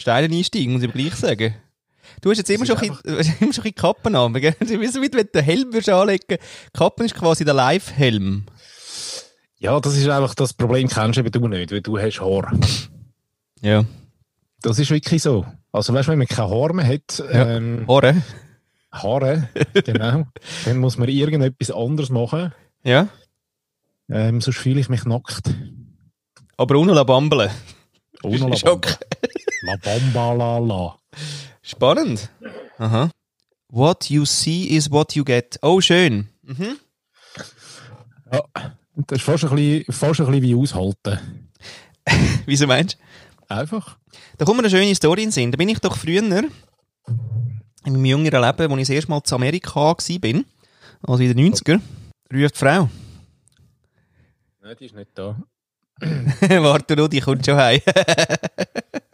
Steilen einsteigen, muss ich gleich sagen. Du hast jetzt immer schon, ein du immer schon ein Kappen an, gell? So, wie wenn du den Helm würdest anlegen Kappen ist quasi der Live-Helm. Ja, das ist einfach das Problem, kennst du eben du nicht, weil du hast Haar. Ja. Das ist wirklich so. Also weißt du, wenn man keine Haare mehr hat, ähm, Haare. Haare, genau, dann muss man irgendetwas anderes machen. Ja. Ähm, sonst fühle ich mich nackt. Aber ohne bambeln. Ohne Schock. La bamba la la. Spannend. Aha. What you see is what you get. Oh, schön. Mhm. Ja, das ist fast ein bisschen, fast ein bisschen wie aushalten. Wieso meinst du? Einfach. Da kommt mir eine schöne Story in den Sinn. Da bin ich doch früher, in meinem jüngeren Leben, als ich das erste Mal zu Amerika war, also in den 90er, ruft die Frau. Nein, die ist nicht da. Warte nur, die kommt schon heim.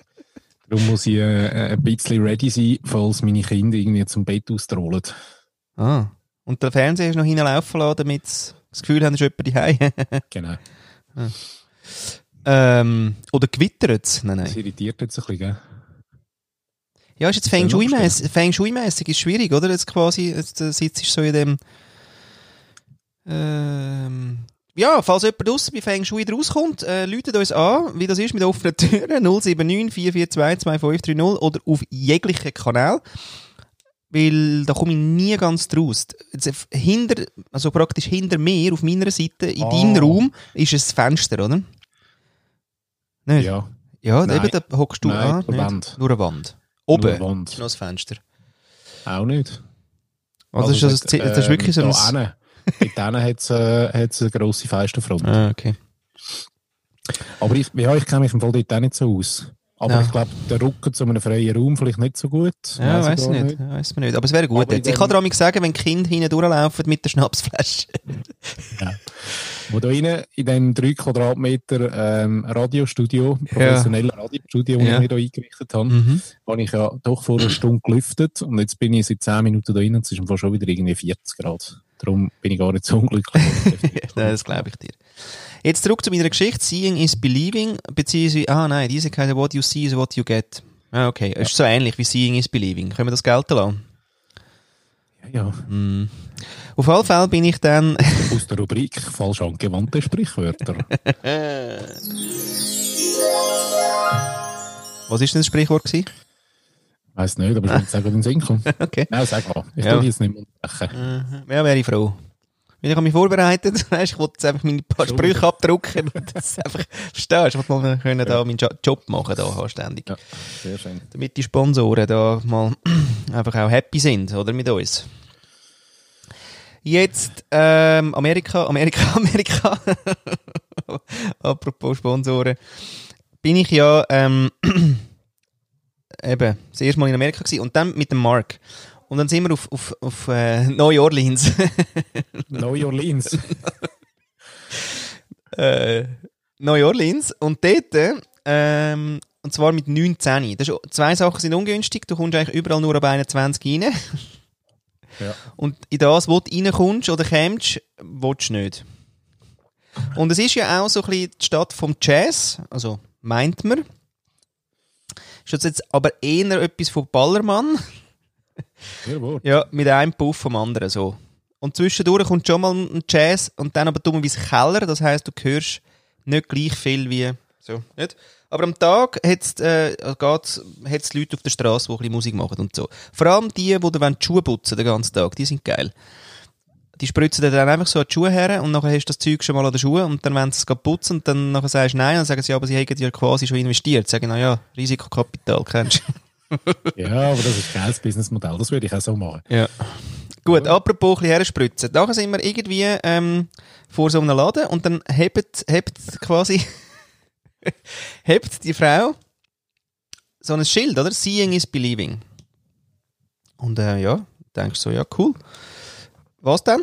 Darum muss ich äh, ein bisschen ready sein, falls meine Kinder irgendwie zum Bett austrollen. ah. Und der Fernseher ist noch hinlaufen lassen, damit sie das Gefühl haben, es ist jemand daheim. Genau. ähm, oder gewittert es? Nein, Das nein. irritiert jetzt ein bisschen, gell? Ja, ist jetzt Feng Shui-mässig Feng Shui-mässig ist schwierig, oder? Jetzt quasi, jetzt äh, sitzt du so in dem. Ähm, ja, falls jemand draussen bei Feng Shui rauskommt, äh, läutet uns an, wie das ist mit offenen Türen, 079 442 2530 oder auf jeglichen Kanal. Weil da komme ich nie ganz draus. Jetzt, hinter, also praktisch hinter mir, auf meiner Seite, in Ah. deinem Raum, ist ein Fenster, oder? Nicht? Ja. Ja, Nein. eben, da hockst du Nein, an. eine? Wand. Nur eine Wand. Oben Nur eine Wand. ist noch ein Fenster. Auch nicht. Also, das, ist, das, das ist wirklich so ähm, ein... Da. Dort hinten hat es äh, hat's eine grosse Fensterfront. Ah, okay. Aber ich, ja, ich kenne mich im Fall dort auch nicht so aus. Aber Ja. ich glaube, der Rücken zu einem freien Raum vielleicht nicht so gut. Ja, ich weiß gar nicht. Ja, Weiss man nicht. Aber es wäre gut. Ich kann dir auch sagen, wenn Kinder hinten durchlaufen mit der Schnapsflasche. Wo da rein, in diesem 3 Quadratmeter ähm, Radiostudio, professionellen Radiostudio, das Ja. ich mir hier eingerichtet habe, Mhm. habe ich ja doch vor einer Stunde gelüftet und jetzt bin ich seit 10 Minuten da drin und es ist schon wieder irgendwie 40 Grad. Darum bin ich gar nicht so unglücklich. Nein, das glaube ich dir. Jetzt zurück zu meiner Geschichte. Seeing is believing, beziehungsweise, ah nein, diese keine What you see is what you get. Ah, okay. Es ist so ähnlich wie Seeing is believing. Können wir das gelten lassen? ja, Mhm. Auf alle Fälle bin ich dann... aus der Rubrik falsch angewandte Sprichwörter. Was ist denn das Sprichwort gewesen? Weiß nicht, aber ich will sagen, den Sinn kommt. Okay. Nein, sag mal. Ich Ja. tue jetzt nicht mehr unterbrechen. Mhm. Ja, wäre ich froh. Weil ich habe mich vorbereitet, weißt, ich wollte jetzt einfach meine paar Sprüche abdrucken und das einfach, verstehst ich wollte mal können da meinen Jo- Job machen, da anständig. Ja, sehr schön. Damit die Sponsoren da mal einfach auch happy sind, oder, mit uns. Jetzt, ähm, Amerika, Amerika, Amerika. Apropos Sponsoren. Bin ich ja, ähm, eben, das erste Mal in Amerika gewesen und dann mit dem Mark. Und dann sind wir auf, auf, auf äh, New Orleans. New Orleans. äh, New Orleans. Und dort, ähm, und zwar mit 19. Das ist, zwei Sachen sind ungünstig. Du kommst eigentlich überall nur ab 21 rein. Ja. Und in das, wo du reinkommst oder kommst, willst du nicht. Und es ist ja auch so ein bisschen die Stadt vom Jazz, also meint man. Ist das jetzt aber eher etwas von Ballermann? Jawohl. Ja, mit einem Puff vom anderen so. Und zwischendurch kommt schon mal ein Jazz und dann aber dummerweise Keller, das heisst, du hörst nicht gleich viel wie so. Nicht? Aber am Tag hat's, äh, geht's, hat's Leute auf der Straße, die ein bisschen Musik machen und so. Vor allem die, die dir die Schuhe putzen den ganzen Tag, die sind geil. Die spritzen dir dann einfach so an die Schuhe her und nachher hast du das Zeug schon mal an den Schuhen und dann wollen sie es putzen und dann nachher sagst du nein und dann sagen sie, ja, aber sie haben ja quasi schon investiert. Sagen, na ja, Risikokapital kennst du. Ja, aber das ist ein geiles Businessmodell. Das würde ich auch so machen. Ja. Gut, apropos ein bisschen herspritzen. Nachher sind wir irgendwie ähm, vor so einem Laden und dann hebt, hebt quasi hebt die Frau so ein Schild, oder? Seeing is believing. Und äh, ja, denkst so, ja, cool. Was dann?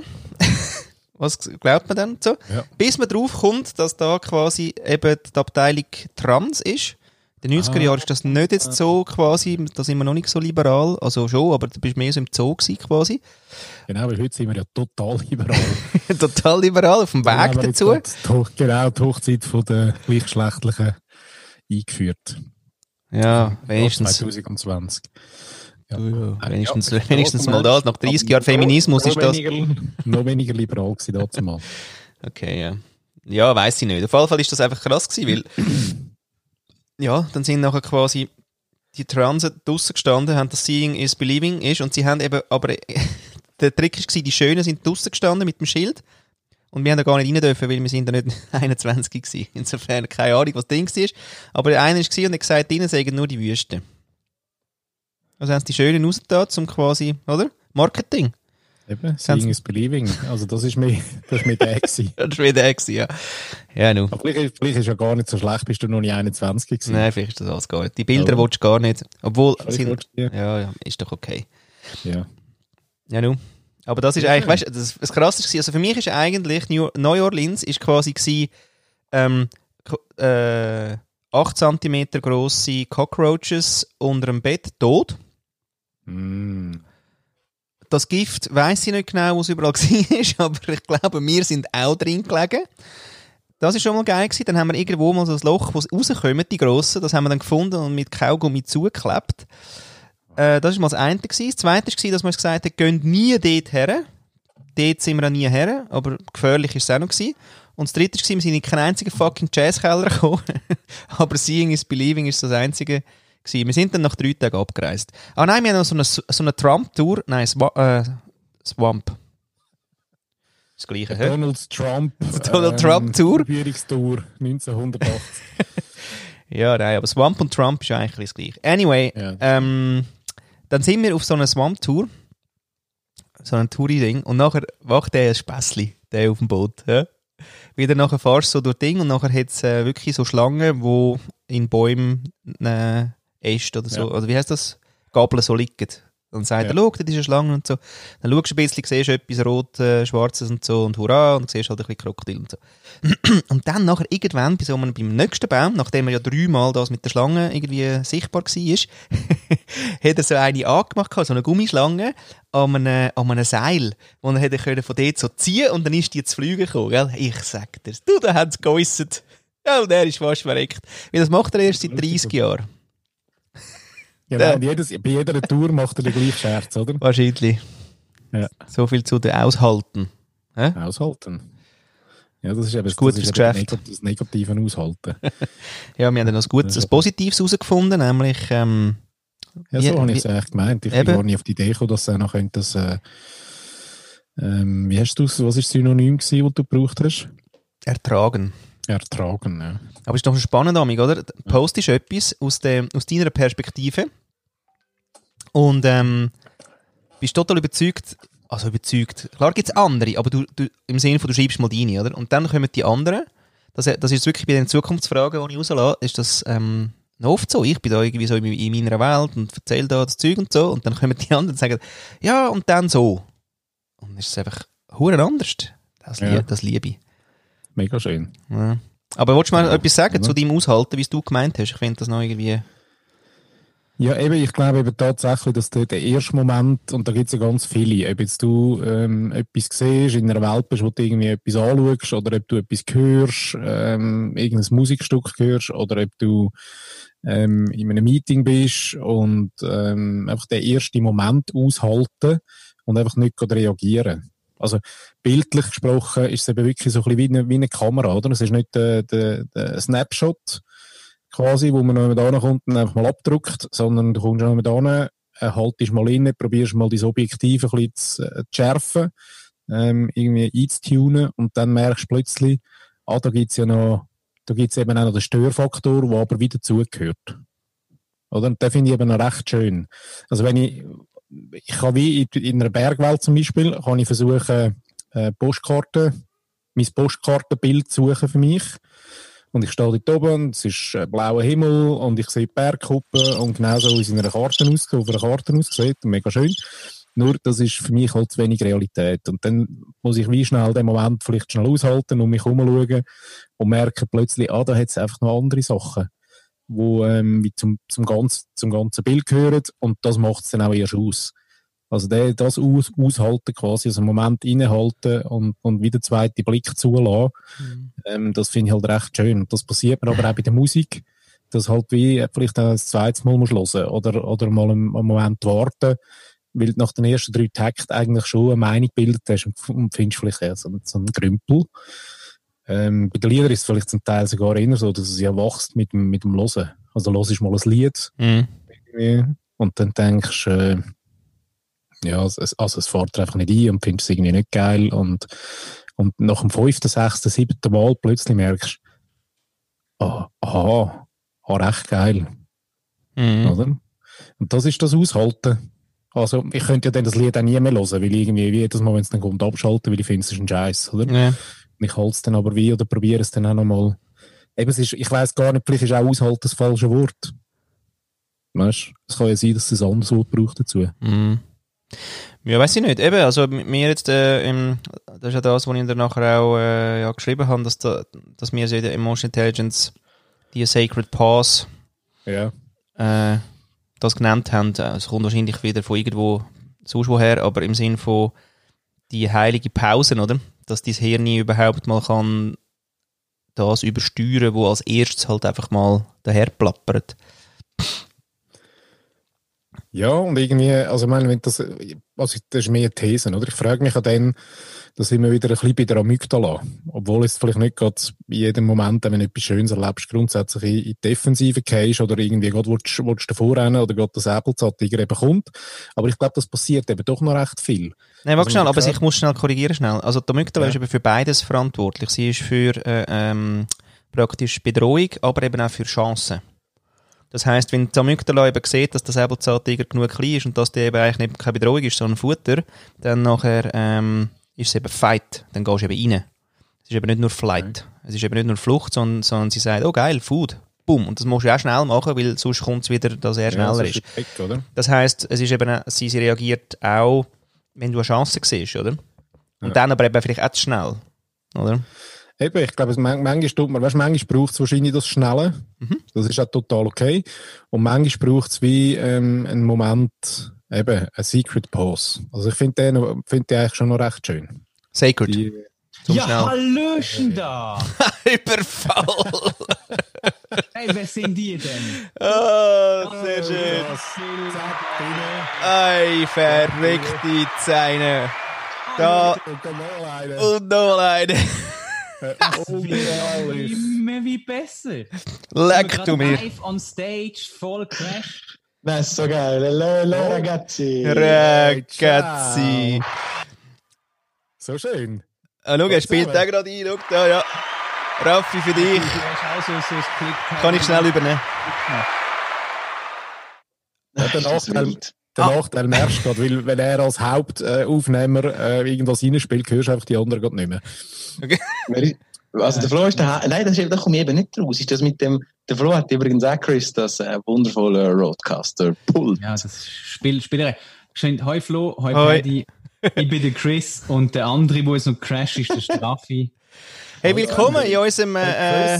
Was glaubt man dann so? Ja. Bis man drauf kommt, dass da quasi eben die Abteilung Trans ist. In den 90er Ah. Jahren ist das nicht jetzt so quasi, da sind wir noch nicht so liberal, also schon, aber du bist mehr so im Zoo gewesen quasi. Genau, weil heute sind wir ja total liberal. Total liberal, auf dem Weg dazu. Hoch- Genau, die Hochzeit von der Gleichgeschlechtlichen eingeführt. Ja, wenigstens. 2020. Ja. Ja, wenigstens, ja, wenigstens mal das. Nach 30 Jahren Feminismus ist das. Weniger, noch weniger liberal gewesen dazu mal. Okay, ja. Ja, weiß ich nicht. Auf jeden Fall ist das einfach krass gewesen, weil, ja, dann sind nachher quasi die Transen draussen gestanden, haben das Seeing is Believing ist und sie haben eben, aber der Trick war, die Schönen sind draussen gestanden mit dem Schild und wir haben da gar nicht rein dürfen, weil wir sind da nicht 21 gewesen. Insofern keine Ahnung, was das Ding war. Aber der eine war und hat gesagt, drinnen sagen nur die Wüste. Also haben sie die Schönen rausgetan, zum quasi, oder? Marketing. Eben, Seeing is Believing. Also das ist mir, das ist mir der gewesen. das ist mir der gewesen, ja. Ja, nu. Aber vielleicht, vielleicht ist ja gar nicht so schlecht, bist du noch nicht 21 gewesen. Nein, vielleicht ist das alles gar nicht. Die Bilder ja. willst du gar nicht. Obwohl, sind, ja, ja, ist doch okay. Ja. Ja, nu. Aber das ist ja. eigentlich, weißt du, das, das krasse war, also für mich ist eigentlich New, New Orleans ist quasi gewesen, ähm, äh, 8 cm grosse Cockroaches unter dem Bett tot. Mm das Gift weiß ich nicht genau, wo es überall war, aber ich glaube, wir sind auch drin gelegen. Das war schon mal geil gewesen. Dann haben wir irgendwo mal so ein Loch, wo es rauskommt, die grossen, das haben wir dann gefunden und mit Kaugummi zugeklebt. Äh, das war mal das eine. Gewesen. Das zweite war, dass wir gesagt haben, geht nie dort her. Dort sind wir auch nie her, aber gefährlich war es auch noch. Gewesen. Und das dritte war, wir sind in keinen einzigen fucking Jazzkeller gekommen. aber Seeing is Believing ist das einzige gewesen. Wir sind dann nach drei Tagen abgereist. Ah nein, wir haben noch so eine, so eine Trump-Tour. Nein, Swa äh, Swamp. Das gleiche, hä? Donald Trump. Donald Trump Tour. Führungstour 1980. ja, nein, aber Swamp und Trump ist eigentlich das gleiche. Anyway, ja. ähm, dann sind wir auf so einer Swamp-Tour. So ein Touri-Ding. Und nachher wacht der ein Spässli, der auf dem Boot. Ja? Wieder nachher fahrst du so durch Ding und nachher hat es äh, wirklich so Schlangen, die in Bäumen äh, Äste oder so, ja. oder wie heißt das? Gabeln so liegen. Dann sagt ja. er, schau, das ist eine Schlange und so. Dann schaust du ein bisschen, siehst etwas Rot, äh, Schwarzes und so und hurra und siehst halt ein bisschen Krokodil und so. und dann nachher irgendwann bei so einem, beim nächsten Baum, nachdem er ja dreimal das mit der Schlange irgendwie sichtbar war, hat er so eine angemacht, so eine Gummischlange an einem, an einem Seil, wo er hätte von dort so ziehen und dann ist die zu fliegen gekommen, gell? Ich sag dir, du, da hat es geäussert. Ja, und er ist fast verreckt. Weil das macht er erst seit 30 Jahren. Genau, und jedes, bei jeder Tour macht er den gleichen Scherz, oder? Wahrscheinlich. Ja. So viel zu den Aushalten. Hä? Aushalten. Ja, das ist eben das, gutes das, Geschäft. das Negative Aushalten. ja, wir haben dann noch ein gutes, ein Positives herausgefunden, nämlich... Ähm, ja, so habe ich es eigentlich gemeint. Ich bin gar nicht auf die Idee gekommen, dass er noch könnte, das, äh, ähm, wie hast du was war das Synonym gewesen, das du gebraucht hast? Ertragen. Ertragen, ja. Aber ist doch spannend, Amig, oder? Post ist etwas aus, der, aus deiner Perspektive und ähm, bist total überzeugt, also überzeugt, klar gibt es andere, aber du, du, im Sinne von, du schreibst mal deine, oder? Und dann kommen die anderen, das, das ist wirklich bei den Zukunftsfragen, die ich rauslasse, ist das ähm, oft so. Ich bin da irgendwie so in, in meiner Welt und erzähle da das Zeug und so und dann kommen die anderen und sagen, ja, und dann so. Und dann ist es einfach hure anders. Das, ja. das liebe ich. Mega schön. Ja. Aber wolltest du mal ja, etwas sagen ja. zu deinem Aushalten, wie es du gemeint hast? Ich finde das noch irgendwie... Ja, eben, ich glaube eben tatsächlich, dass der, der erste Moment, und da gibt es ja ganz viele, ob jetzt du ähm, etwas siehst, in einer Welt bist, wo du irgendwie etwas anschaust, oder ob du etwas hörst, ähm, irgendein Musikstück hörst, oder ob du ähm, in einem Meeting bist und ähm, einfach den ersten Moment aushalten und einfach nicht reagieren. Also bildlich gesprochen ist es eben wirklich so ein bisschen wie eine, wie eine Kamera, oder? Es ist nicht der, der, der Snapshot quasi, wo man noch da kommt und einfach mal abdruckt, sondern du kommst noch da hin, haltest mal rein, probierst mal dein Objektiv ein bisschen zu, äh, zu schärfen, ähm, irgendwie einzutunen und dann merkst du plötzlich, ah, da gibt's ja noch, da gibt's eben auch noch den Störfaktor, der aber wieder zugehört. Oder? Und den finde ich eben noch recht schön. Also wenn ich ich kann wie in, einer Bergwelt zum Beispiel, kann ich versuchen, äh, Postkarten, mein Postkartenbild zu suchen für mich. Und ich stehe dort oben, es ist äh, blauer Himmel und ich sehe die Bergkuppe und genauso wie es in einer Karte aussieht, auf einer Karte aussieht, mega schön. Nur, das ist für mich halt zu wenig Realität. Und dann muss ich wie schnell den Moment vielleicht schnell aushalten und mich umschauen und merke plötzlich, ah, da hat es einfach noch andere Sachen wo ähm, zum, zum, ganz, zum ganzen Bild gehören und das macht es dann auch erst aus. Also der, das aus, aushalten quasi, also einen Moment innehalten und, und wieder zweiten Blick zulassen, mhm. ähm, das finde ich halt recht schön. Und das passiert mir aber auch bei der Musik, dass halt wie vielleicht ein zweites Mal musst hören oder, oder mal einen, einen Moment warten, weil du nach den ersten drei Takten eigentlich schon eine Meinung gebildet hast und, und findest vielleicht eher so, so einen Grümpel. Ähm, bei den Liedern ist es vielleicht zum Teil sogar eher so, dass es ja wächst mit, dem- mit dem Hören. Also hörst mal ein Lied Mhm. und dann denkst äh, ja, es, also es fährt einfach nicht ein und findest es irgendwie nicht geil und, und nach dem fünften, sechsten, siebten Mal plötzlich merkst ah, aha, ah, recht geil, Mhm. oder? Und das ist das Aushalten. Also ich könnte ja dann das Lied auch nie mehr hören, weil irgendwie wie jedes Mal, wenn es dann kommt, abschalten, weil ich finde, es ist ein Scheiß, oder? Ja. Ich halte es dann aber wie oder probiere es dann auch nochmal. Eben, es ist, ich weiß gar nicht, vielleicht ist auch Aushalten das falsche Wort. Weißt du? Es kann ja sein, dass es ein anderes Wort braucht dazu. Mhm. Ja, weiß ich nicht. Eben, also mir jetzt, äh, im, das ist ja das, was ich dann nachher auch äh, ja, geschrieben habe, dass, da, dass wir so in der Emotional Intelligence die Sacred Pause Ja. äh, das genannt haben. Äh, Es kommt wahrscheinlich wieder von irgendwo sonst woher, aber im Sinn von die heilige Pausen, oder? Dass dein Hirn überhaupt mal kann das übersteuern, wo als erstes halt einfach mal daher plappert. Ja, und irgendwie, also ich meine, wenn das, also das ist mehr These, oder? Ich frage mich an dann, da sind wir wieder ein bisschen bei der Amygdala. Obwohl es vielleicht nicht gerade in jedem Moment, wenn du etwas Schönes erlebst, grundsätzlich in die Defensive gehst oder irgendwie gerade willst, willst du davor rennen oder gerade das Säbelzahntiger eben kommt. Aber ich glaube, das passiert eben doch noch recht viel. Nein, warte Also schnell, aber ich muss schnell korrigieren schnell. Also die Amygdala Ja. ist eben für beides verantwortlich. Sie ist für äh, ähm, praktisch Bedrohung, aber eben auch für Chancen. Das heisst, wenn die Amygdala eben sieht, dass der Säbelzahntiger genug klein ist und dass der eben eigentlich nicht keine Bedrohung ist, sondern Futter, dann nachher ähm, ist es eben Fight. Dann gehst du eben rein. Es ist eben nicht nur Flight. Es ist eben nicht nur Flucht, sondern, sondern sie sagt, oh geil, Food. Boom. Und das musst du auch schnell machen, weil sonst kommt es wieder, dass er schneller ja, ist. sonst Weg? Das heisst, es ist eben, sie, sie reagiert auch, wenn du eine Chance siehst, oder? Und Ja. dann aber eben vielleicht auch zu schnell, oder? Eben, ich glaube, es manchmal tut man, weißt, manchmal braucht es wahrscheinlich das Schnelle. Mhm. Das ist auch total okay. Und manchmal braucht es wie ähm, einen Moment, eben, ein Secret Pause. Also ich finde den, find den eigentlich schon noch recht schön. Sacred. Die, ja, schnell. Hallöchen da! Überfall! Hey, wer sind die denn? oh, sehr schön. Ei, verrückte Zähne. Da Und noch eine. Eine. Unglaublich. Immer wie besser. Leck du mir. Live on stage, voll Crash. So geil, hello, hello ragazzi. Ragazzi. So schön. Ah, schau, er spielt da gerade ein. Schau da, ja. Raffi für dich. Klick. Kann ich schnell übernehmen. Ja, der Das Nachteil. Der Ah. Nachteil merkst du gerade, weil wenn er als Hauptaufnehmer äh, irgendwas reinspielt, hörst du einfach die anderen gerade nicht mehr. Ist- Also der Flo ist der Ha- Nein, das ist, da komme ich eben nicht raus. Ist das mit dem... Der Flo hat übrigens auch Chris das äh, wundervolle Roadcaster Pult. Ja, das ist Spiel, Spielerei. Schön, Hoi Flo, hoi, Hoi. Paddy. Ich bin der Chris und der andere, der jetzt noch Crash ist, der Straffi. Hey, willkommen in unserem, äh,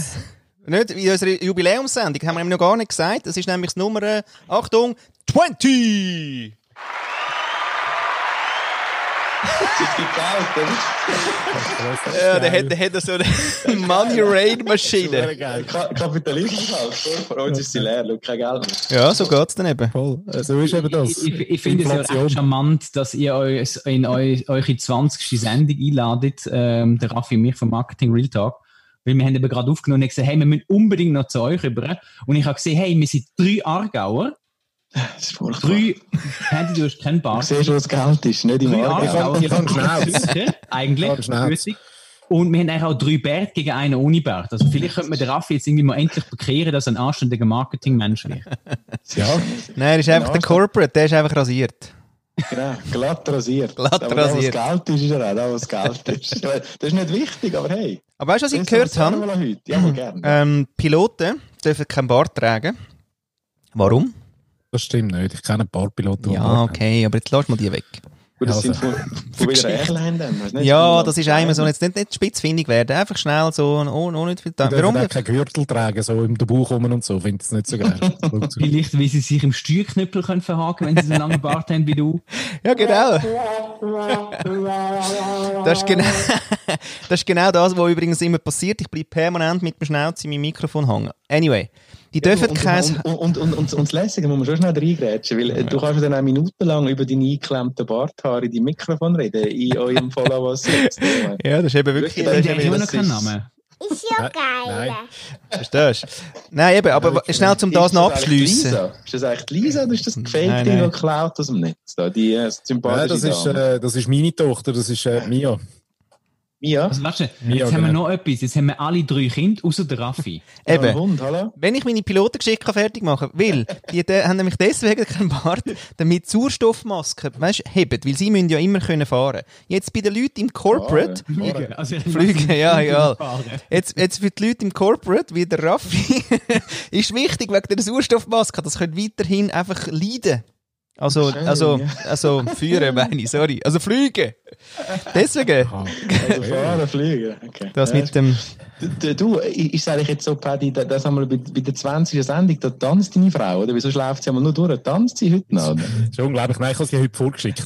nicht, in unserer Jubiläumssendung. Haben wir nämlich noch gar nicht gesagt. Das ist nämlich das Nummer, äh, Achtung, 20! Das ist gekauft, oder? Ja, der hat, der hat so eine Money Raid Maschine. Kapitalismus halt. Vor uns ist sie leer, schau, kein Geld mehr. Ja, so geht's dann eben. Voll. Äh, So ist eben das. Ich, ich, ich finde es ja recht charmant, dass ihr euch in eu, eure 20. Sendung einladet, ähm, der Raffi und mich vom Marketing Real Talk. Weil wir haben eben gerade aufgenommen und gesagt, hey, wir müssen unbedingt noch zu euch rüber. Und ich habe gesehen, hey, wir sind drei Aargauer, Das ist furchtbar. drei, Handy, du hast keinen Du siehst, wo das Geld ist, nicht im Argen. Ich kann Schnauz. Eigentlich. Grüßig. Und wir haben eigentlich auch drei Bärte gegen einen ohne Bart. Also vielleicht könnte man den Raffi jetzt irgendwie mal endlich bekehren, dass er ein anständiger Marketingmensch wird. Ja, Nein, er ist einfach der Corporate, der ist einfach rasiert. genau. Glatt rasiert. Glatt aber da, rasiert. was Geld ist, ist er auch da, was Geld ist. Das ist nicht wichtig, aber hey. Aber weißt du, was ich gehört habe? Ja. Ähm, Piloten dürfen keinen Bart tragen. Warum? Das stimmt nicht. Ich kenne ein paar Piloten. Ja, okay, aber jetzt lass mal die weg. Gut, das also- sind von, von Airline dann. weißt du nicht? Ja, Von- das ist einmal so, jetzt nicht, nicht spitzfindig werden, einfach schnell so, ohne, ohne nicht viel dürfen Warum? auch keinen Gürtel tragen, so im Bauch rum und so. Finde ich es nicht so geil. Vielleicht, weil sie sich im Steuerknüppel können verhaken wenn sie so einen langen Bart haben wie du. Ja, genau. Das ist genau, das ist genau das, was übrigens immer passiert. Ich bleibe permanent mit dem Schnauz in meinem Mikrofon hängen. Anyway, Die dürfen und, kein... Und, und, und, und, und das Lässige muss man schon schnell reingrätschen, weil äh, du kannst dann eine Minute lang über deine eingeklemmten Barthaare in die Mikrofon reden, in eurem Follow-us. Ja, das ist eben wirklich... Das ist immer noch das keinen ist- Namen. Ist ja Nein, geil. nein. verstehst du? Nein, eben, aber Ja, schnell zum das noch abschliessen. Ist das eigentlich die Lisa oder ist das Nein, nein. das geklaut aus dem Netz? Da, die äh, sympathische das, ist, äh, das ist meine Tochter, das ist äh, Mia. Mia? Also, weißt du, Ja, jetzt haben wir genau. noch etwas. Jetzt haben wir alle drei Kinder, außer der Raffi. Ja, Eben. Hund, hallo? Wenn ich meine Pilotengeschichte fertig machen kann, weil die haben nämlich deswegen keinen Bart, damit Sauerstoffmasken, weißt, heben, weil sie müssen ja immer können fahren. Jetzt bei den Leuten im Corporate, Fliegen. Also, ja, egal. Jetzt, jetzt für die Leute im Corporate, wie der Raffi, ist wichtig wegen der Sauerstoffmaske, das können weiterhin einfach leiden. Also, also, ja. also, führen meine ich, sorry. Also fliegen. Deswegen, Also fahren, fliegen. Okay. das Ja, mit dem, Du, du, ist eigentlich jetzt so, Paddy, da- das haben wir bei, bei der 20. Sendung, da tanzt deine Frau, oder? Wieso schläft sie einmal nur durch? Tanzt sie heute noch, oder? Das ist unglaublich. Nein, ich habe sie heute vorgeschickt.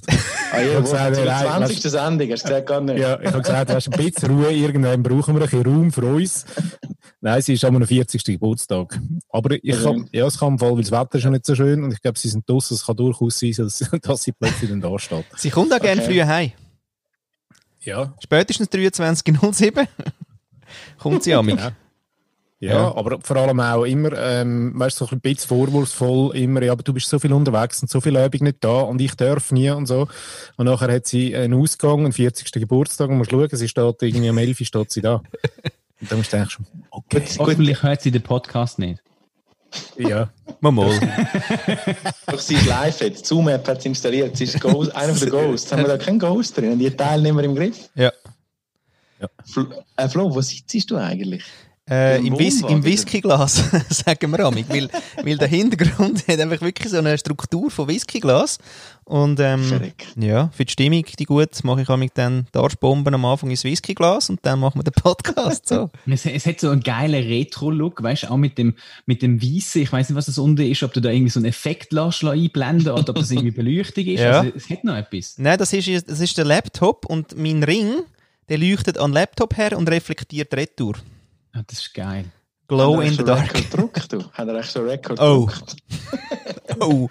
Ah, ja, hab gesagt, zur nein, 20. Sendung, hast du gesagt, gar nicht. ja, ich habe gesagt, weißt, ein bisschen Ruhe, irgendwann brauchen wir ein bisschen Raum für uns. Nein, sie ist am 40. Geburtstag. Aber ich kann, ja, es kann im Fall, weil das Wetter ist ja nicht so schön und ich glaube, sie sind draußen. Es kann durchaus sein, dass, dass sie plötzlich dann da steht. sie kommt auch gerne Okay. früh heim. Ja, Spätestens 23.07 kommt sie an mich. Ja. Ja, Ja. aber vor allem auch immer, ähm, weißt du, so ein bisschen vorwurfsvoll, immer, ja, aber du bist so viel unterwegs und so viel Übung nicht da und ich darf nie und so. Und nachher hat sie einen Ausgang, einen 40. Geburtstag und musst schauen, sie steht irgendwie um 11 Uhr steht sie da. Und dann musst du eigentlich schon, okay, Hoffentlich hört sie den Podcast nicht. Ja. Mal mal. Doch, sie ist live jetzt. Die Zoom-App hat sie installiert. Sie ist Ghost, einer von den Ghosts. Haben wir da keinen Ghost drin? Die Teilnehmer im Griff? Ja. Flo, äh, Flo wo sitzt du eigentlich? Äh, Im im, Whis Wohnwagen. Im Whiskyglas, sagen wir amig, weil, weil der Hintergrund hat einfach wirklich so eine Struktur von Whiskyglas und ähm, Verreck. ja, für die Stimmung, die gut, mache ich amig dann die Arschbomben am Anfang ins Whiskyglas und dann machen wir den Podcast so. Es, es hat so einen geilen Retro-Look, weißt du, auch mit dem, mit dem Weißen. Ich weiß nicht, was das unten ist, ob du da irgendwie so einen Effekt lässt, einblenden oder ob das irgendwie Beleuchtung ist. Ja. Also, es hat noch etwas. Nein, das ist, das ist der Laptop und mein Ring, der leuchtet an den Laptop her und reflektiert retour. Ah, das ist geil. Glow in the dark. Gedruckt, du? Hat er echt so Record Oh. gedruckt? Oh.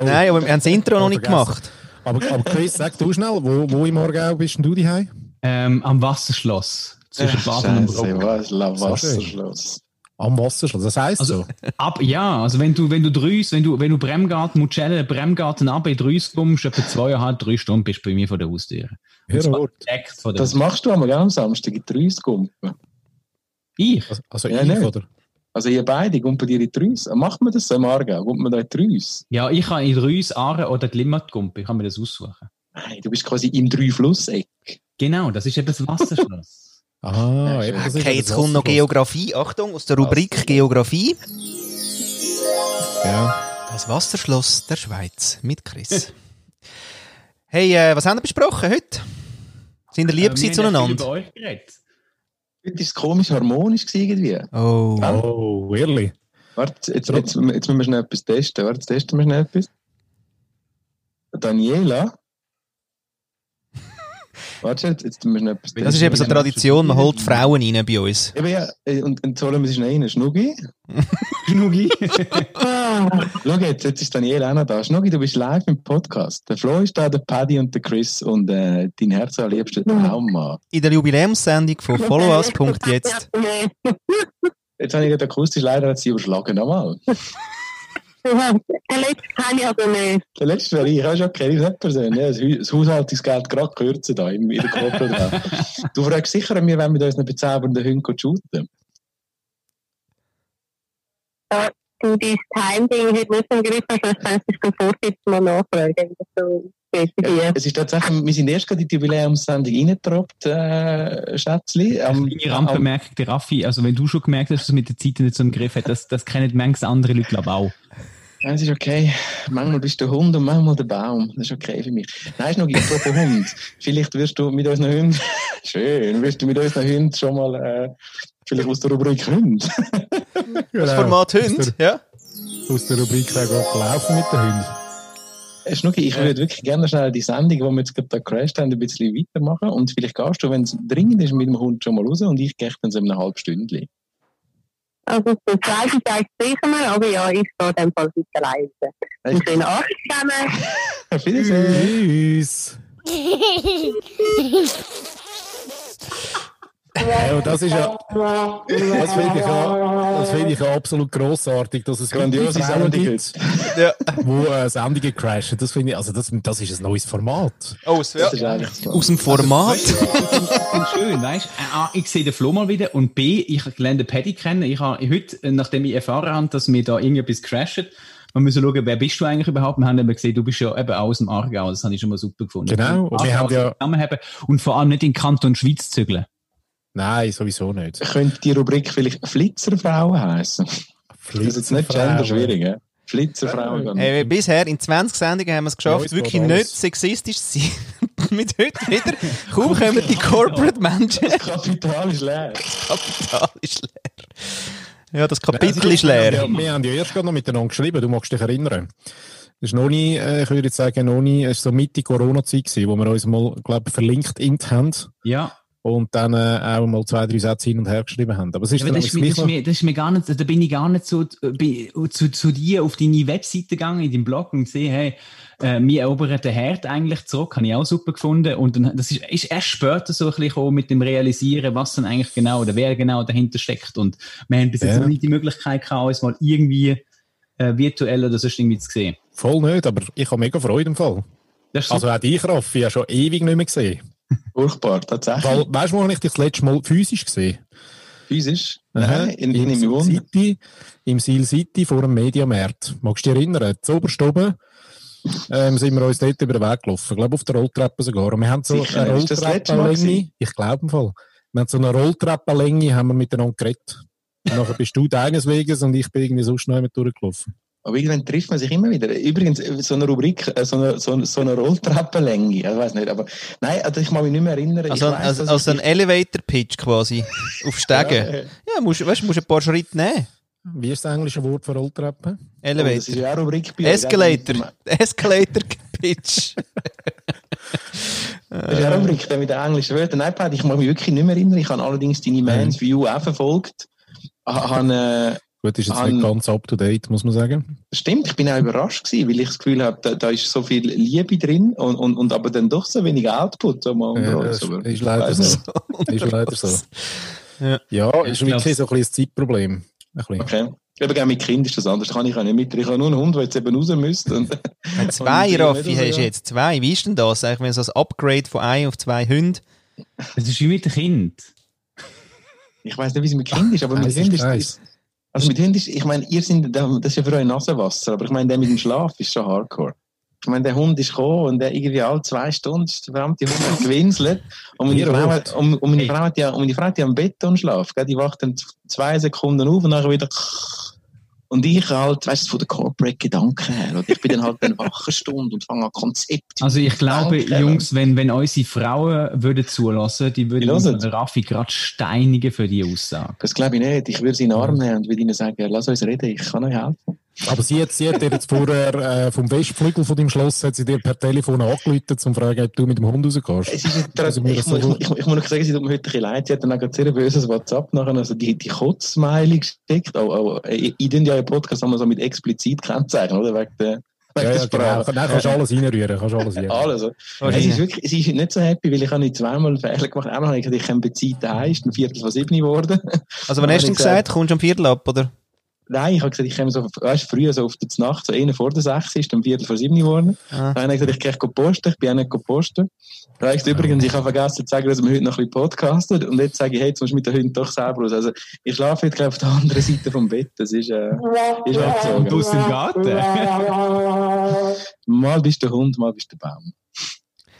Nein, aber wir haben das Intro noch nicht gemacht. Aber, aber Chris, sag du schnell, wo, wo im Aargau bist denn du daheim? Ähm, am Wasserschloss. Zwischen Ach, Baden und Bruck. was? Schön. Wasserschloss. Am Wasserschloss, das heisst Also- so. Ab, ja, also wenn du, wenn du drüs, wenn du, wenn du Bremgarten, Mucelle, Bremgarten ab in drüs kommst, etwa zweieinhalb, drei Stunden bist du bei mir vor der Haustür. Der Das machst du am Samstag in die Reusgumpen. Ich? Also, also Ja, ich, nicht. oder? Also ihr beide gumpen dir in die Reus. Macht man das so im Aargau? Gumpen wir da in die Reus? Ja, ich kann in Rüs, Aare oder Limmatgumpe, ich kann mir das aussuchen. Nein, du bist quasi im Drei-Flusseck. Genau, das ist eben das Wasserschloss. Ah, eben, das Okay, jetzt kommt noch. Geografie. Achtung, aus der Rubrik Geografie. Ja. Das Wasserschloss der Schweiz mit Chris. hey, äh, was haben wir besprochen heute? Sind ihr lieb Äh, gewesen wir haben zueinander? über euch geredet. Heute war es komisch harmonisch gewesen irgendwie. Oh. Oh, ehrlich? Warte, jetzt, jetzt, jetzt müssen wir schnell etwas testen. Warte, jetzt testen wir schnell etwas. Daniela? Warte, jetzt, jetzt müssen wir schnell etwas testen. Das ist eben so eine Tradition, man holt Frauen rein bei uns. Eben, ja, äh, und, und so wir sie schnell rein. Schnuggi? Schnugi. Schau jetzt, jetzt ist Daniela auch noch da. Schnuggi, du bist live im Podcast. Der Flo ist da, der Paddy und der Chris und äh, dein Herz allerliebster Traummann. In der Jubiläumssendung von followus.jetzt. Jetzt habe ich gerade akustisch leider hat sie überschlagen. Nochmal. Der letzte kann ich aber nicht. Der letzte wäre ich, auch schon kenne ich nicht persönlich. Ja, das Haushaltungsgeld gerade kürzen da in der Corporate. du fragst sicher an mir, wenn wir da unseren bezaubernden Hunden shooten. Du, dein Time-Ding hat nicht so einen Griff, also ich kann es dann vorsitzend mal nachfragen. So geht bei dir. Es ist tatsächlich, wir sind erst gerade in die Jubiläumssendung reingetroppt, äh, Schätzli. Am, Kleine Randbemerkung, der Raffi, also wenn du schon gemerkt hast, dass es mit der Zeit nicht so im Griff hat, das, das kennen manchmal andere Leute, glaube ich, auch. Nein, es ist okay. Manchmal bist du der Hund und manchmal der Baum. Das ist okay für mich. Nein, ist noch apropos Hund. Vielleicht wirst du mit unseren Hunden, schön, wirst du mit unseren Hunden schon mal, äh, vielleicht aus der Rubrik Hund. Das Genau. Format Aus Hund, ja? aus der Rubrik auch gerade gelaufen mit den Hunden. Äh, Schnucki, ich würde wirklich gerne schnell die Sendung, die wir jetzt gerade gecrashed haben, ein bisschen weitermachen. Und vielleicht gehst du, wenn es dringend ist, mit dem Hund schon mal raus und ich gehe dann so in einer halben Stunde. Also der zweite Teil sicher mal, aber ja, ich gehe in dem Fall weiter leise. Einen schönen Abend zusammen. Auf Wiedersehen. Tschüss. Ja, und das ist ja, das finde ich, ja, das finde ich ja absolut grossartig, dass es Grandiose Frauen Sendung gibt, Ja. wo äh, Sendungen crashen. Das finde ich, also das, das ist ein neues Format. Oh, ja. Das ist eigentlich so. Aus dem Format. Und schön, weißt du? A, ich sehe den Flo mal wieder und B, ich lerne den Paddy kennen. Ich habe heute, nachdem ich erfahren habe, dass mir da irgendetwas crasht, wir müssen schauen, wer bist du eigentlich überhaupt? Wir haben eben gesehen, du bist ja eben aus dem Aargau, das habe ich schon mal super gefunden. Genau, und wir haben ja- und vor allem nicht in den Kanton Schweiz zügeln. Nein, sowieso nicht. Könnte die Rubrik vielleicht Flitzerfrauen heißen? Das ist jetzt nicht gender schwierig, ja? Flitzerfrauen. Hey, bisher in 20 Sendungen haben wir es geschafft, Ja, wirklich nicht alles. sexistisch zu sein. Mit heute wieder. Kaum kommen die Corporate-Menschen. Das Kapital ist leer. Kapital ist leer. Ja, das Kapitel ist leer. Wir, wir haben ja erst gerade noch miteinander geschrieben, du magst dich erinnern. Das ist noch nie, äh, ich würde jetzt sagen, noch nie, es war so Mitte Corona-Zeit wo wir uns mal, glaube ich, verlinkt int haben Ja, und dann äh, auch mal zwei, drei Sätze hin und her geschrieben haben. Aber es ist aber das ist, mir, das, ist mir, das ist mir gar nicht, da bin ich gar nicht so äh, bi- zu, zu dir auf deine Webseite gegangen, in deinem Blog und gesehen, hey, äh, wir erobern den Herd eigentlich zurück, habe ich auch super gefunden. Und dann, das ist, ist erst später so ein bisschen gekommen mit dem Realisieren, was dann eigentlich genau oder wer genau dahinter steckt. Und wir haben bis jetzt Ja. noch nicht die Möglichkeit gehabt, uns mal irgendwie äh, virtuell oder sonst irgendwie zu sehen. Voll nicht, aber ich habe mega Freude im Fall. Also auch dich, Raffi, ja schon ewig nicht mehr gesehen. Furchtbar, tatsächlich. Weil, weißt du, wo habe ich dich das letzte Mal physisch gesehen? Physisch. Aha, Nein, in, in, Im in Wunder. City, im Seal City vor dem Mediamarkt. Magst du dich erinnern? Zu oberst oben ähm, sind wir uns dort über den Weg gelaufen. Ich glaube, auf der Rolltreppe sogar. Und wir haben so Sicher, eine Rolltreppenlänge. Ich glaube im Fall. Wir haben so eine Rolltreppenlänge, haben wir miteinander geredet. Und nachher bist du deines Weges und ich bin irgendwie so schnell mit durchgelaufen. Aber irgendwann trifft man sich immer wieder. Übrigens, so eine Rubrik, äh, so eine, so eine, so eine Rolltreppenlänge, ich weiß nicht, aber nein, also ich kann mich nicht mehr erinnern. Also, ich weiss, also, also ein ich- Elevator-Pitch quasi. Auf Stegen. Ja, äh, Ja, musst, weißt, musst ein paar Schritte nehmen. Wie ist das englische Wort für Rolltreppe? oh, Das ist Elevator. ja Rubrik bei. Escalator. Escalator-Pitch. Das ist ja Rubrik der mit den englischen Wörtern. Nein, Pat, ich mag mich wirklich nicht mehr erinnern. Ich habe allerdings deine Man's View auch verfolgt. Ha- habe, Gut, ist jetzt An- nicht ganz up to date, muss man sagen. stimmt, ich bin auch überrascht gewesen, weil ich das Gefühl habe, da, da ist so viel Liebe drin und, und, und aber dann doch so wenig Output. So mal Ja, uns, aber ist ich leider so. Ist leider so. Ja. Ja, ist ich wirklich so ein bisschen ein Zeitproblem. Ein. Okay. Eben gerne mit Kind ist das anders. Das kann ich auch nicht mit. Ich habe nur einen Hund, der jetzt eben raus müsste. Zwei, Raffi, hast du jetzt. Zwei. Wie ist denn das? Eigentlich, wenn so ein Upgrade von ein auf zwei Hunden. Das ist wie mit dem Kind. ich weiß nicht, wie es mit Kind ist, aber mit Weiss ich, Hund ist weiss. Also mit Hund ist, ich meine, ihr seid, das ist ja für euch Nasenwasser, aber ich meine, der mit dem Schlaf ist schon hardcore. Ich meine, der Hund ist gekommen und der irgendwie alle zwei Stunden ist der verdammte Hund gewinselt. Und meine, Frau, hat, und, und meine Hey. Frau hat ja, und meine Frau hat ja am Betonschlaf, gell? die wacht dann zwei Sekunden auf und dann wieder und ich halt, weißt du, von der Corporate-Gedanken her. Und ich bin dann halt eine wache Stunde und fange an Konzept. Also ich glaube, Danke. Jungs, wenn, wenn unsere Frauen würden zulassen, die würden den Raffi gerade steinigen für die Aussage. Das glaube ich nicht. Ich würde sie in den Arm nehmen und würde ihnen sagen, lass uns reden, ich kann euch helfen. Aber sie hat, sie hat dir jetzt vorher äh, vom Westflügel von deinem Schloss hat sie dir per Telefon angerufen, um zu fragen, ob du mit dem Hund rausgehst. Es ist jetzt, Also ich, das muss- so- ich, ich, ich muss noch sagen, sie tut mir heute ein bisschen leid. Sie hat dann auch gerade sehr böses WhatsApp nachher, also die, die Kotz-Smiley gesteckt. Oh, oh, ich, ich tue ja im Podcast haben wir so mit explizit kennzeichnen, oder? Wegen der, wegen Ja, der ja, Sprache. genau. Nein, kannst alles reinrühren, kannst alles reinrühren. Alles. oder? Es ist wirklich, sie ist nicht so happy, weil ich habe nicht zweimal Fehler gemacht. Einmal habe ich gesagt, ich kann Zeit heim, ist ein Viertel von sieben geworden. Also, wann hast du gesagt, kommst du am Viertel ab, oder? Nein, ich habe gesagt, ich komme so, weißt, früher so auf die Nacht, so eine vor der sechs ist, dann Viertel vor sieben geworden. Ah. Dann habe ich gesagt, ich gehe posten, ich bin auch nicht posten. Dann habe ich gesagt, übrigens, ich habe vergessen zu sagen, dass wir heute noch ein bisschen podcasten. Und jetzt sage ich, hey, jetzt musst du mit den Hunden doch selber raus. Also, ich schlafe heute, glaube ich, auf der anderen Seite vom Bett. Das ist, äh, ist abgezogen. Und aus dem Garten. Mal bist du der Hund, mal bist du der Baum.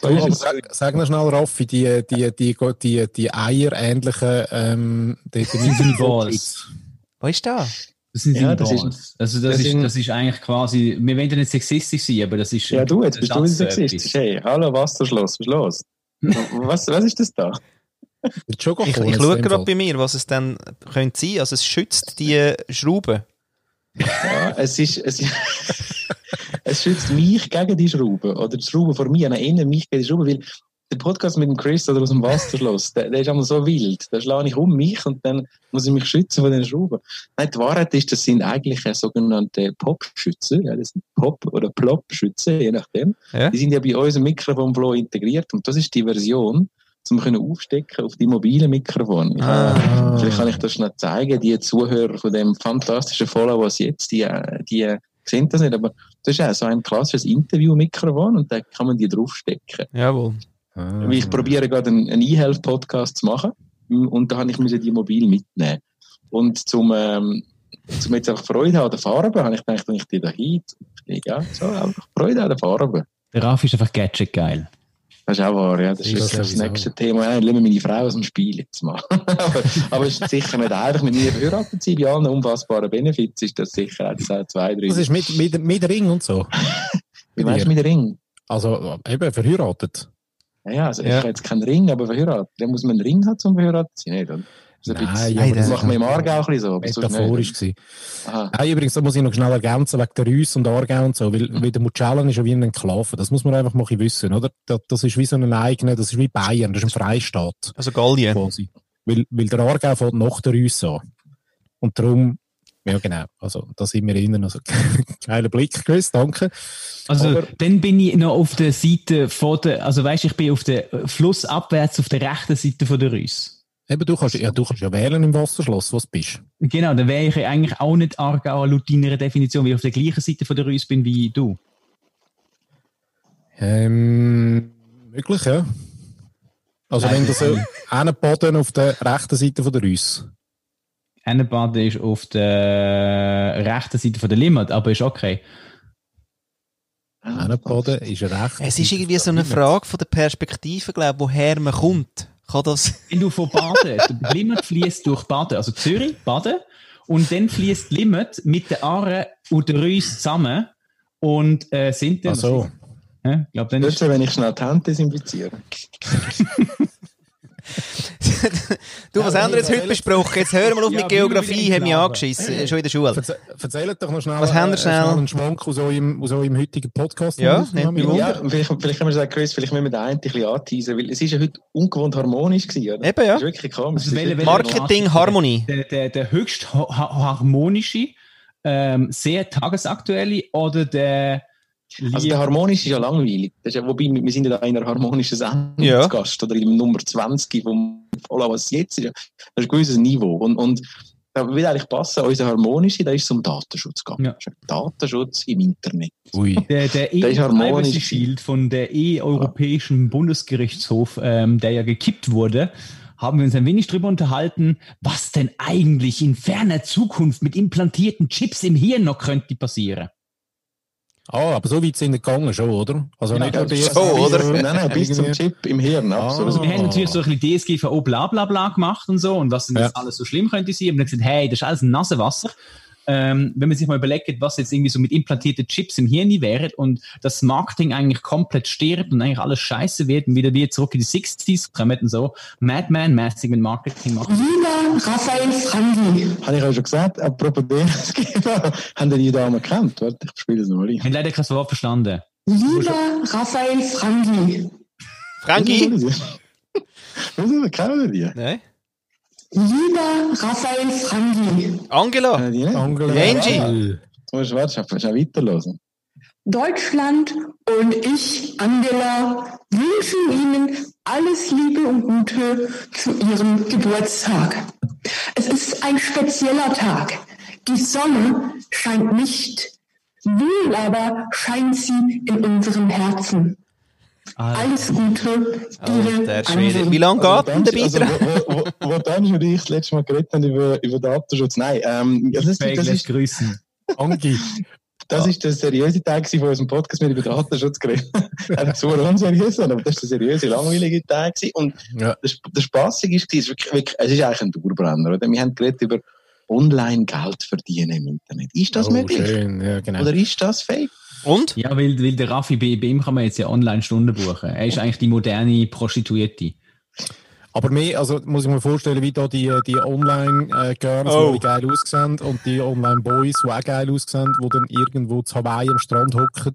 So sag, sag noch schnell, Raffi, die, die, die, die, die eierähnlichen, ähm, die, die Mini Balls. Was ist das? Das sind Ja, das ist-. Also das, das ist, das ist eigentlich quasi, wir wollen ja nicht sexistisch sein, aber das ist... Ja, du, jetzt bist du ist Gesicht. Hey, hallo, Wasserschloss, was ist los? was, was ist das da? Ich, ich schaue gerade bei mir, was es dann könnte sein. Also, es schützt die Schrauben. Ja, es ist, es ist, es schützt mich gegen die Schraube. Oder die Schraube vor mir, nach innen mich gegen die Schraube, weil der Podcast mit dem Chris oder aus dem Wasserschloss, der, der ist einmal so wild. Da schlage ich um mich und dann muss ich mich schützen von den Schrauben. Nein, die Wahrheit ist, das sind eigentlich sogenannte Pop-Schütze. Ja, das sind Pop- oder Plop-Schütze, je nachdem. Ja. Die sind ja bei uns im Mikrofonflow integriert und das ist die Version, zum können aufstecken auf die mobile Mikrofon. Ich habe- Ah. Vielleicht kann ich das schnell zeigen. Die Zuhörer von dem fantastischen Follow, was jetzt, die, äh, die sehen das nicht, aber das ist auch so ein klassisches Interview-Mikrofon und da kann man die draufstecken. Jawohl. Ah. Weil Ich probiere gerade einen, einen E-Health-Podcast zu machen mm, und da habe ich müssen die mobil mitnehmen. Und zum, ähm, zum jetzt einfach Freude haben an der Farbe, habe ich gedacht, wenn ich die da hin, ja, so, einfach Freude an der Farbe. Der Raffi ist einfach Gadget geil. Das ist auch wahr, ja. Das ist Das wirklich das nächste Thema. Ja, lassen wir meine Frau aus dem Spiel jetzt mal. aber, aber es ist sicher nicht einfach, mit mir verheiratet zu sein. Bei allen unfassbaren Benefits ist das sicher auch das auch zwei, drei. Das ist mit, mit, mit Ring und so. Wie weißt du mit Ring? Also, eben, verheiratet. Ja, ja, also ich Ja. habe jetzt keinen Ring, aber verheiratet. Dann muss man einen Ring haben zum verheiratet zu sein, nicht? Nein, bisschen, aber das macht man im Aargau ein bisschen so. Metaphorisch gewesen. Nein, übrigens, da muss ich noch schnell ergänzen, wegen der Reuss und Aargau und so, weil, weil der Mucellen ist ja wie ein Enklave. Das muss man einfach mal ein wissen, oder? Das, das ist wie so ein eigener, das ist wie Bayern, das ist ein Freistaat, Also Gallien. quasi. Weil, weil der Aargau fällt nach der Reuss an. Und darum, ja genau, also, da sind wir innen, also, geiler Blick, Chris, danke. Also, Aber- dann bin ich noch auf der Seite von der, also weißt ich bin auf der äh, Flussabwärts auf der rechten Seite von der Reuss. Eben, du kannst, ja, du kannst ja wählen im Wasserschloss, was du bist. Genau, dann wäre ich eigentlich auch nicht Aargauer laut deiner Definition, weil ich auf der gleichen Seite von der Reuss bin wie du. Ähm, möglich, ja. Also, wenn du so einen Boden auf der rechten Seite von der Reuss. Ennebaden ist auf der rechten Seite von der Limmat, aber ist okay. Boden ist rechts. Es ist irgendwie so eine Frage von der Perspektive, glaube woher man kommt. Kann das... Wenn du von Baden, der Limmat fließt durch Baden, also Zürich, Baden, und dann fließt Limmat mit der Aare und der Reuss zusammen und äh, sind dann. Ach so. Ja, ich glaube, dann ist ist, wenn ich schnell die Hände desinfiziere. Du, was haben wir jetzt heute besprochen? Jetzt hören wir auf Ja, mit Geografie, wir haben mich glauben. angeschissen, schon in der Schule. Verze erzählt doch noch schnell, Was haben wir äh, schnell? einen Schwank aus eurem, aus eurem heutigen Podcast. Ja. Wunder. Ja, vielleicht, vielleicht können wir sagen, Chris, vielleicht müssen wir den einen ein bisschen anteasen, weil es ist ja heute ungewohnt harmonisch gewesen, oder? Eben, ja. Das ist wirklich komisch. Also Es ist welche- wirklich- welche- Marketing, Harmonie. der, der, der höchst ha- harmonische, ähm, sehr tagesaktuelle oder der Also der harmonisch ist ja langweilig. Das ist ja, wobei, wir sind ja da in einer harmonischen Sendung Ja. Gast oder im Nummer 20 vom Follow, was jetzt ist. ja- Das ist ein gewisses Niveau. Und, und da würde eigentlich passen, unser harmonische, da ist es um Datenschutz gegangen. Ja. Datenschutz im Internet. Ui. Der, der. E-Privacy Shield von der E-Europäischen Bundesgerichtshof, ähm, der ja gekippt wurde, haben wir uns ein wenig drüber unterhalten, was denn eigentlich in ferner Zukunft mit implantierten Chips im Hirn noch könnte passieren. Ah, aber so weit sind wir gegangen schon, oder? Also Ja, nicht nur die so, oder? Nein, nein, bis zum Chip im Hirn. Absolut. Also wir haben Ah. natürlich so ein bisschen DSGVO bla bla bla gemacht und so und was denn das Ja. alles so schlimm könnte sein. Und dann gesagt, hey, das ist alles Nasenwasser. Ähm, wenn man sich mal überlegt, was jetzt irgendwie so mit implantierten Chips im Hirn wäre und das Marketing eigentlich komplett stirbt und eigentlich alles scheiße wird und wieder wieder zurück in die 60s kommen und so Madman-mäßig mit Marketing machen. Lieber Raphael Frangi, Habe ich auch schon gesagt, apropos DSGVO, haben die die Dame gekannt? Warte, ich spiele es nochmal Ich rein. habe leider kein Wort verstanden. lieber Raphael Frangi, Frankie? Wieso kennen die? Nein. Lieber Raphael Frangi, Angela? Nicht? Angela Angie. Merkel. Du musst warte, ich muss weiterhören. Deutschland und ich, Angela, wünschen Ihnen alles Liebe und Gute zu Ihrem Geburtstag. Es ist ein spezieller Tag. Die Sonne scheint nicht, wohl aber scheint sie in unserem Herzen. Alles Gute. Angie. Wie lange geht denn der also, Beitrag? wo, wo, wo, wo dann und ich das letzte Mal geredet haben über, über Datenschutz. Nein, ähm, das, ist, das, ist, grüßen. Angie. das ist der seriöse gewesen von unserem Podcast, wir haben über Datenschutz geredet haben. so unseriös, aber das ist der seriöse, langweilige gewesen. Und Ja. der, der Spassige ist, es ist wirklich, wirklich, es ist eigentlich ein Dauerbrenner. Oder? Wir haben geredet über Online-Geld verdienen im Internet. Ist das Oh, möglich? schön, ja, genau. Oder ist das fake? Und? Ja, weil, weil der Raffi, bei, bei ihm kann man jetzt ja online Stunden buchen. Er ist eigentlich die moderne Prostituierte. Aber mehr, also muss ich mir vorstellen, wie da die, die Online-Girls, Oh. die geil aussehen und die Online-Boys, die auch geil aussehen, die dann irgendwo zu Hawaii am Strand hocken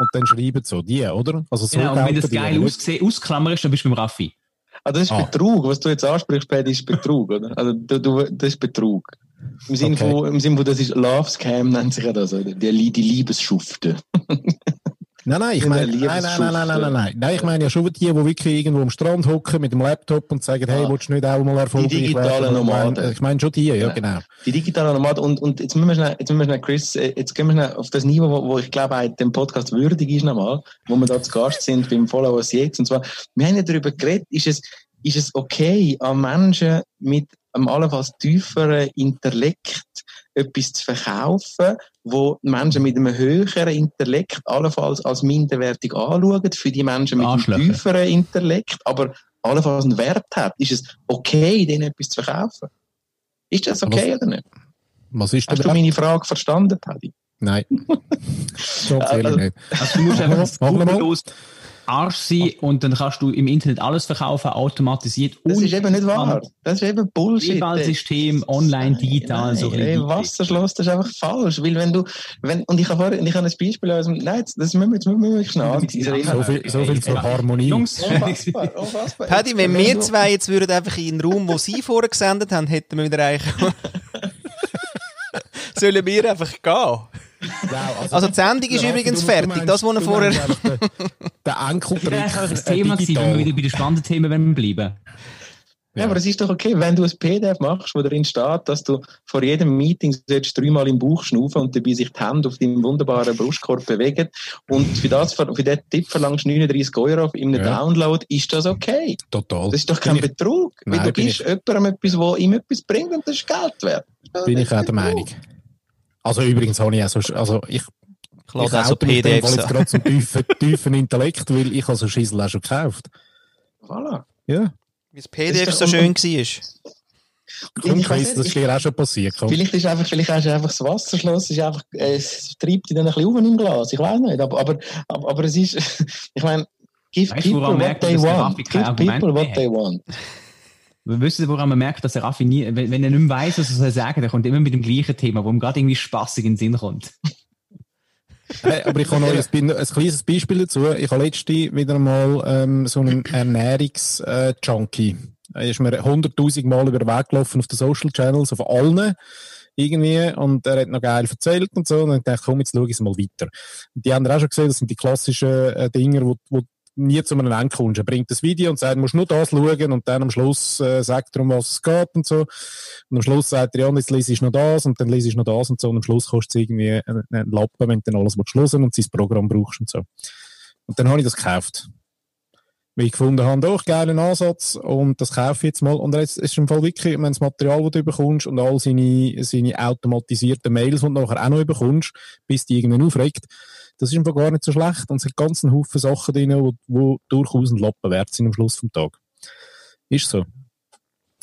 und dann schreiben so die, oder? Also so Genau, und wenn das geil oder? aussieht, ausklammerst, dann bist du beim Raffi. Ah, das ist Ah. Betrug. Was du jetzt ansprichst, Paddy, ist Betrug, oder? Also, du, du, das ist Betrug. Im Sinne Okay. von, im Sinne von, das ist Love Scam, nennt sich ja das, oder? Die, die Liebesschufte. Nein, nein, ich In meine, nein, nein, nein, nein, nein, nein, nein. Nein, ich meine ja schon die, die wirklich irgendwo am Strand hocken mit dem Laptop und sagen, hey, Ah. willst du nicht auch mal erfolgreich Die digitalen werden? Ich meine- Nomaden. Ich meine schon die, ja, Ja. genau. Die digitale Nomade. Und, und jetzt müssen wir schnell, jetzt müssen wir schnell, Chris, äh, jetzt gehen wir schnell auf das Niveau, wo, wo ich glaube, auch dem Podcast würdig ist nochmal, wo wir da zu Gast sind beim Follow Us jetzt. Und zwar, wir haben ja darüber geredet, ist es, ist es okay, an Menschen mit einem allenfalls tieferen Intellekt etwas zu verkaufen, wo Menschen mit einem höheren Intellekt allenfalls als minderwertig anschauen, für die Menschen mit einem tieferen Intellekt, aber allenfalls einen Wert hat. Ist es okay, denen etwas zu verkaufen? Ist das okay oder nicht? Was ist Hast du meine Frage verstanden, Paddy? Nein. Ganz ehrlich Also- nicht. Also du musst einfach skrupellos Arsch sein und dann kannst du im Internet alles verkaufen, automatisiert. Das und ist eben nicht wahr. Das ist eben Bullshit. Lebalsystem, online, digital, nein, so ey. Wasserschloss, das ist einfach falsch. Weil wenn du, wenn, und ich habe ich habe ein Beispiel aus dem, nein, das müssen wir, jetzt müssen wir wirklich schnell anteasern. So viel, so viel zur Harmonie. Jungs, Unfassbar, unfassbar. Paddy, wenn Wenn wir zwei jetzt würden einfach in den Raum, wo sie vorher gesendet haben, hätten wir wieder eigentlich... Sollen wir einfach gehen? Wow, Also die Sendung ist Ja, übrigens du- du fertig. meinst- das, was er vorher... Der Enkeltrick. Vielleicht auch das Thema sein, wenn wir wieder bei den spannenden Themen bleiben Ja, aber es ist doch okay, wenn du ein PDF machst, wo darin steht, dass du vor jedem Meeting sollst dreimal im Bauch schnaufen und dabei sich die Hände auf deinem wunderbaren Brustkorb bewegen und für, das, für den Tipp verlangst du 39 Euro in einem Ja. Download, ist das okay? Total. Das ist doch kein bin ich, Betrug. Weil Nein, du gibst jemandem etwas, wo ihm etwas bringt und das ist Geld wert. bin ich auch der Meinung. Also übrigens habe ich auch so, also ich, Ich lade ich auch so PDFs Fall jetzt gerade zum tiefen, tiefen Intellekt, weil ich habe so Schissel auch schon gekauft. Voilà. Ja. Wie das PDF Das so schön war. Komm, Ich Chris, das ist ich- dir auch schon passiert. Komm. Vielleicht ist einfach, vielleicht hast du einfach das Wasserschloss, ist einfach, äh, es treibt dich dann ein bisschen auf im Glas. Ich weiß nicht, aber, aber, aber, aber es ist, ich meine, give Weißt people woran what merkt man, they want. Give Argument people what they want. Wir wissen, woran man merkt, dass der Raffi nie, wenn, wenn er nicht mehr weiss, was er soll sagen, der kommt immer mit dem gleichen Thema, wo ihm gerade irgendwie spaßig in den Sinn kommt. Hey, aber ich habe noch ein, ein kleines Beispiel dazu. Ich habe letztens wieder mal ähm, so einen Ernährungs-Junkie. Er ist mir 100.000 Mal über den Weg gelaufen auf den Social Channels, auf allen irgendwie, und er hat noch geil erzählt und so, und dann dachte ich, komm, jetzt schau ich es mal weiter. Und die haben auch schon gesehen, das sind die klassischen äh, Dinger, wo nie zu einem kommst. Er bringt das Video und sagt, du musst nur das schauen und dann am Schluss äh, sagt er, um was es geht und so. Und am Schluss sagt er, ja, und jetzt lese ich noch das und dann lese ich noch das und so. Und am Schluss kostet es irgendwie einen, einen Lappen, wenn du dann alles hören und sein Programm brauchst und so. Und dann habe ich das gekauft. Weil ich gefunden habe, doch, geilen Ansatz und das kaufe ich jetzt mal. Und jetzt ist im Fall wirklich, wenn das Material, das du bekommst und all seine, seine automatisierten Mails, du nachher auch noch bekommst, bis die irgendwann aufregt, das ist Fall gar nicht so schlecht. Und es hat ganz einen Haufen Sachen drin, die, durchaus ein Lappen wert sind am Schluss vom Tag. Ist so.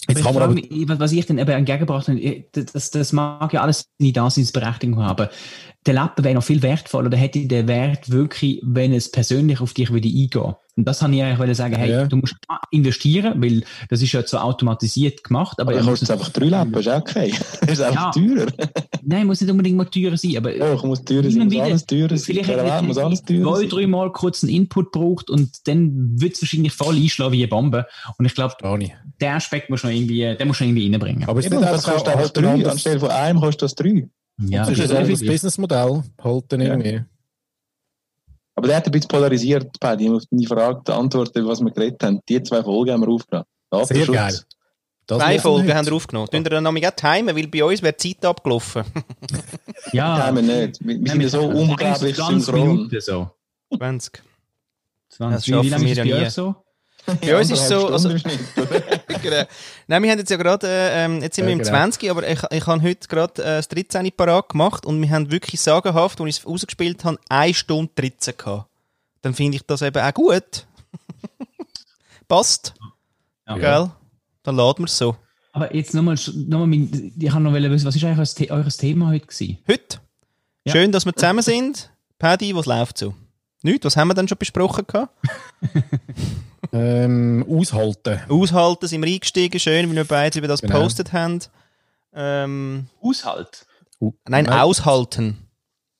Jetzt ich kann man frage aber, was- ich dann eben entgegengebracht habe, das, das mag ja alles nie Daseinsberechtigung haben, aber der Lappen wäre noch viel wertvoller, oder hätte der Wert wirklich, wenn es persönlich auf dich würde eingehen. Und das habe ich eigentlich sagen, hey, Ja. du musst investieren, weil das ist ja so automatisiert gemacht, aber Aber er kostet es einfach drei Lappen, ist auch okay. Das ist einfach Ja. teurer. nein, muss nicht unbedingt mal teurer sein, aber Ja, ich muss teurer sein, muss wieder. alles teurer sein. Vielleicht Welt muss alles teurer zwei, sein. drei Mal kurz einen Input braucht und dann wird es wahrscheinlich voll einschlagen wie eine Bombe. Und ich glaube, der Aspekt muss man irgendwie, den muss man irgendwie reinbringen. Aber es ist nicht das kostet auch halt drei. Anstelle von einem kostet das drei. ja, Das ist ein Businessmodell, halt dann Ja. irgendwie. Aber der hat ein bisschen polarisiert, Paddy, auf deine Frage zu antworten, was wir geredet haben. Die zwei Folgen haben wir aufgenommen. Sehr geil. Das Zwei Folgen haben wir aufgenommen. Tun wir dann nämlich auch timen, weil bei uns wäre die Zeit abgelaufen. ja, wir nicht. Wir, wir sind ja so unglaublich 20 synchron. Minuten so. 20. 20. Das schaffen wir ja nie. so? Bei uns ist so, also-. Genau. Nein, wir haben jetzt ja gerade, äh, ähm, jetzt sind wir Ja, im genau. 20, aber ich, ich habe heute gerade äh, das 13 parat gemacht und wir haben wirklich sagenhaft, als ich es rausgespielt habe, 1 Stunde 13 gehabt. Dann finde ich das eben auch gut. Passt, Ja. gell? Dann laden wir es so. Aber jetzt nochmal, noch mal, mein- ich habe noch wollen wissen, was ist eigentlich euer Thema heute gewesen? Heute. Ja. Schön, dass wir zusammen sind. Paddy, was läuft so? Nichts, was haben wir denn schon besprochen gehabt? Ähm, aushalten. Aushalten, sind wir eingestiegen, schön, weil wir beide über das Genau. gepostet haben. Ähm, Aushalt. nein, Nein. aushalten.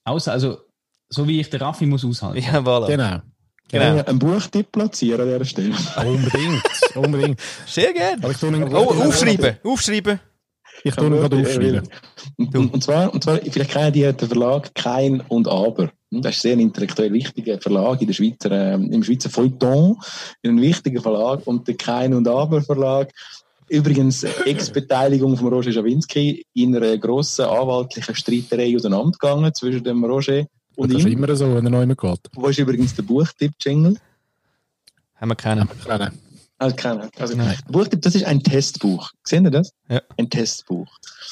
Außer, also, So wie ich den Raffi muss aushalten. Ja, voilà. Genau. Genau. Ja, einen Buchtipp platzieren an dieser Stelle. Unbedingt. Unbedingt. Sehr gerne. Oh, aufschreiben, aufschreiben. Ich tue ihn gerade aufschreiben. Und, und, und, zwar, und zwar, vielleicht kennen die den Verlag Kein und Aber. Das ist ein sehr intellektuell wichtiger Verlag in der Schweizer, äh, im Schweizer Feuilleton. Ein wichtiger Verlag. Und der Kein und Aber Verlag Übrigens, Ex-Beteiligung von Roger Schawinski in einer grossen anwaltlichen Streiterei auseinandergegangen zwischen dem Roger und Das ist ihm. immer so, wenn er neu geht. Wo ist übrigens der Buchtipp-Jingle? Haben wir keinen. Kennen. Also, keine. Also, Nein. Buchtipp, das ist ein Testbuch. Sehen Sie das? Ja. Ein Testbuch.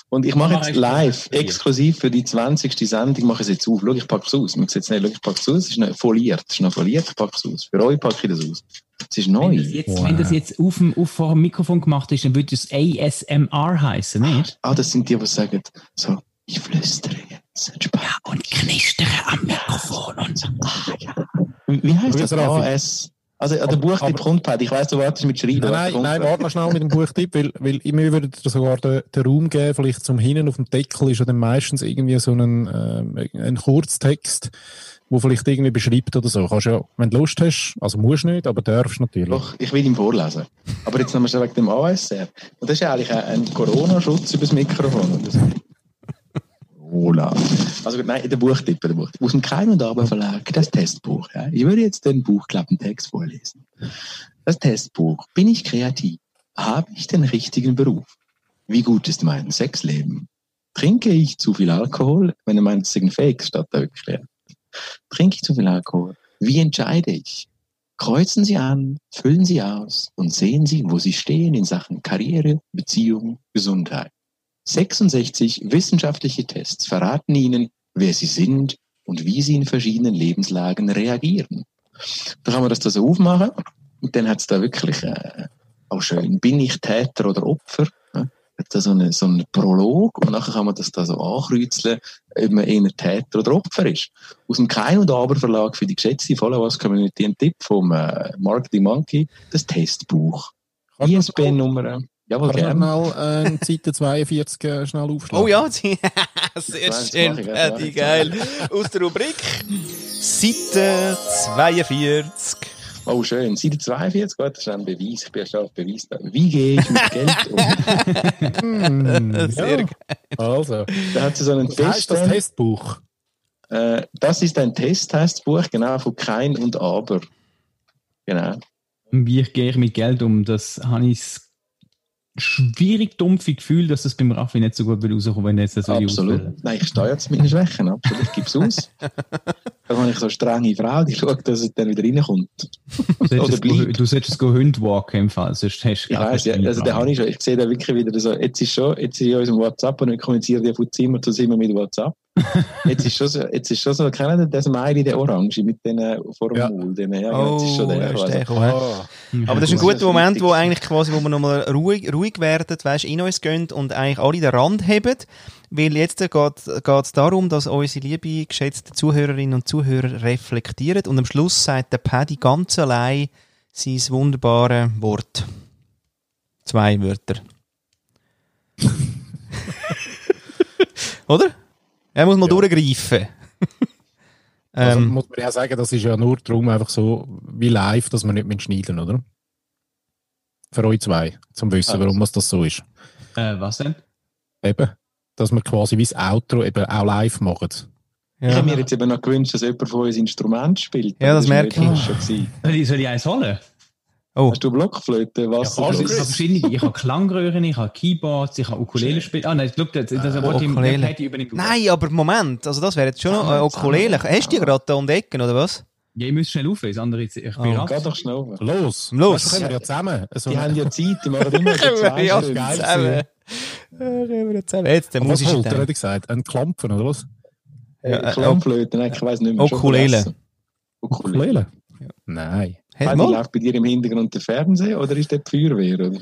Und ich mache Ah, jetzt live, exklusiv für die 20. Sendung, mache ich es jetzt auf. Schau, ich packe es aus. Man sieht es nicht, schau, ich packe es aus. Es ist noch foliert. Es ist noch foliert, ich packe es aus. Für euch packe ich das aus. Es ist neu. Wenn das jetzt, wenn das jetzt auf dem, auf vor dem Mikrofon gemacht ist, dann würde es ASMR heißen, nicht? Ah, das sind die, die sagen, so, ich flüstere jetzt. Entspannt. Und knistern am Mikrofon und so. Wie wie heißt das? Grüß, Raffi. AS? Also, der Buchtipp aber- kommt, Pat. Ich weiss, du wartest mit Schreiben. Nein, nein, warte noch schnell mit dem Buchtipp, weil, weil mir würde dir sogar den, den Raum geben, vielleicht zum Hinten auf dem Deckel ist ja dann meistens irgendwie so ein, ähm, ein Kurztext, wo vielleicht irgendwie beschreibt oder so. Kannst ja, wenn du Lust hast, also musst nicht, aber darfst natürlich. Doch, ich will ihm vorlesen. Aber jetzt nochmal schon wegen dem ASR. Und das ist eigentlich ein, ein Corona-Schutz über das Mikrofon. Hola. Also nein, der Buchtipp, der Buchtipp. Aus dem Kein und Aber Verlag, das Testbuch. Ja. Ich würde jetzt den Buchklappentext vorlesen. Das Testbuch. Bin ich kreativ? Habe ich den richtigen Beruf? Wie gut ist mein Sexleben? Trinke ich zu viel Alkohol? Wenn er meint, es ist Fake, statt. Ja. Trinke ich zu viel Alkohol? Wie entscheide ich? Kreuzen Sie an, füllen Sie aus und sehen Sie, wo Sie stehen in Sachen Karriere, Beziehung, Gesundheit. 66 wissenschaftliche Tests verraten Ihnen, wer Sie sind und wie Sie in verschiedenen Lebenslagen reagieren. Da kann man das da so aufmachen und dann hat es da wirklich äh, auch schön, bin ich Täter oder Opfer? Ja? Hat da so einen so Prolog und nachher kann man das da so ankreuzeln, ob man eher Täter oder Opfer ist. Aus dem Kein- und Aber-Verlag für die geschätzte Followers-Community ein Tipp vom äh, Marketing Monkey, das Testbuch. ISBN-Nummer. Jawohl, Kannst gerne. mal äh, Seite 42 äh, schnell aufschlagen? Oh ja, sehr Das schön, Paddy, geil. Aus der Rubrik Seite 42. Oh, schön. Seite 42, gut, das ist ein Beweis. Ich bin ja schon auf Beweis da. Wie gehe ich mit Geld um? Hm, Sehr ja. Also, Da hat sie so einen was Test. das drin. Testbuch? Äh, das ist ein Test-Testbuch, genau, von Kein und Aber. Genau. Wie gehe ich mit Geld um, das habe ich schwierig dumpfe Gefühl, dass das beim Raffi nicht so gut wird rauskommen, wenn er jetzt das Absolut. Nein, ich stehe jetzt meine Schwächen, absolut. Ich gebe es aus. Dann habe ich so eine strenge Frau, die schaut, dass es dann wieder reinkommt. Du solltest Oder es go- bleibt. Du solltest es go Hund walken im Fall, sonst hast du Ich weiß, ja, also den habe ich schon. Ich sehe da wirklich wieder so, jetzt ist schon, jetzt ist in unserem WhatsApp und wir kommunizieren ja von Zimmer zu Zimmer mit WhatsApp. Jetzt ist schon so, jetzt ist schon so, kennen Sie das Smiley, der Orange, mit den äh, vor dem Ja. Maul, den, ja, genau, jetzt ist schon der. Oh, ist also, der hä? Ah, Aber das ist ein ist guter Moment, wo eigentlich quasi, wo wir nochmal ruhig, ruhig werden, weißt, in uns gehen und eigentlich alle den Rand heben. Weil jetzt geht es darum, dass unsere liebe, geschätzte Zuhörerinnen und Zuhörer reflektieren und am Schluss sagt der Paddy ganz allein sein wunderbare Wort. Zwei Wörter. Oder? Er muss mal Ja. durchgreifen. Also ähm, muss man ja sagen, das ist ja nur darum einfach so wie live, dass wir nicht mehr schneiden, oder? Für euch zwei, zum wissen, Ah. warum es das so ist. Äh, was denn? Eben, dass wir quasi wie das Outro eben auch live machen. Ich ja. habe mir jetzt eben noch gewünscht, dass jemand von uns Instrument spielt. Ja, das ist merke ich. schon ich, soll ich eins holen? Oh, Hast du Blockflöte, Wasser? Ja, du. Ich habe verschiedene, ich habe Klangröhren, ich habe Keyboards, ich habe Ukulele spielen. Ah nein, schau, das, das Äh, Wort im Ukulele. Paddy übernimmt. Nein, aber Moment, also das wäre jetzt schon noch äh, Ukulele. Hast du die gerade da um die Ecke, oder was? Ja, ich muss schnell auflesen, andere ich bin Oh. Geh raus. doch schnell. auf. Los, Los. Weißt du, können wir ja zusammen. So Die haben ja Zeit, die machen immer zwei ja, zusammen. Ja, können wir zusammen. Jetzt, der was musische holt er, Teil. hätte ich gesagt? Ein Klampfen, oder was? Ja, äh, Klammflöte, nein, ich weiß nicht mehr. Ukulele. Ukulele? Nein. Hey, mal. läuft bei dir im Hintergrund der Fernseher oder ist der die Feuerwehr? Oder?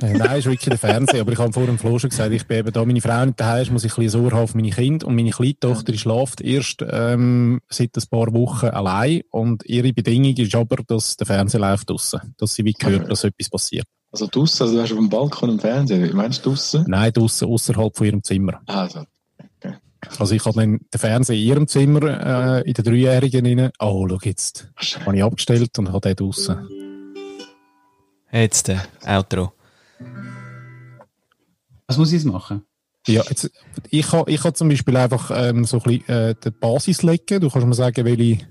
Äh, Nein, ist wirklich der Fernseher. Aber ich habe vor dem Flo schon gesagt, ich bin eben da, meine Frau nicht daheim ist, muss ich ein bisschen Sorge haben auf meine Kinder. Und meine kleine Tochter die schläft erst ähm, seit ein paar Wochen allein. Und ihre Bedingung ist aber, dass der Fernseher läuft draussen. Dass sie wie hört, dass etwas passiert. Also draussen, also du hast auf dem Balkon im Fernseher. Meinst du draussen? Nein, draussen, außerhalb von ihrem Zimmer. Also, Also ich habe dann den Fernseher in ihrem Zimmer äh, in der Dreijährigen rein. Oh, schau jetzt. Habe ich abgestellt und habe den draussen. Jetzt, äh, Outro. Was muss ich jetzt machen? Ja, jetzt, ich kann, ich kann zum Beispiel einfach ähm, so ein bisschen äh, die Basis legen. Du kannst mir sagen, welche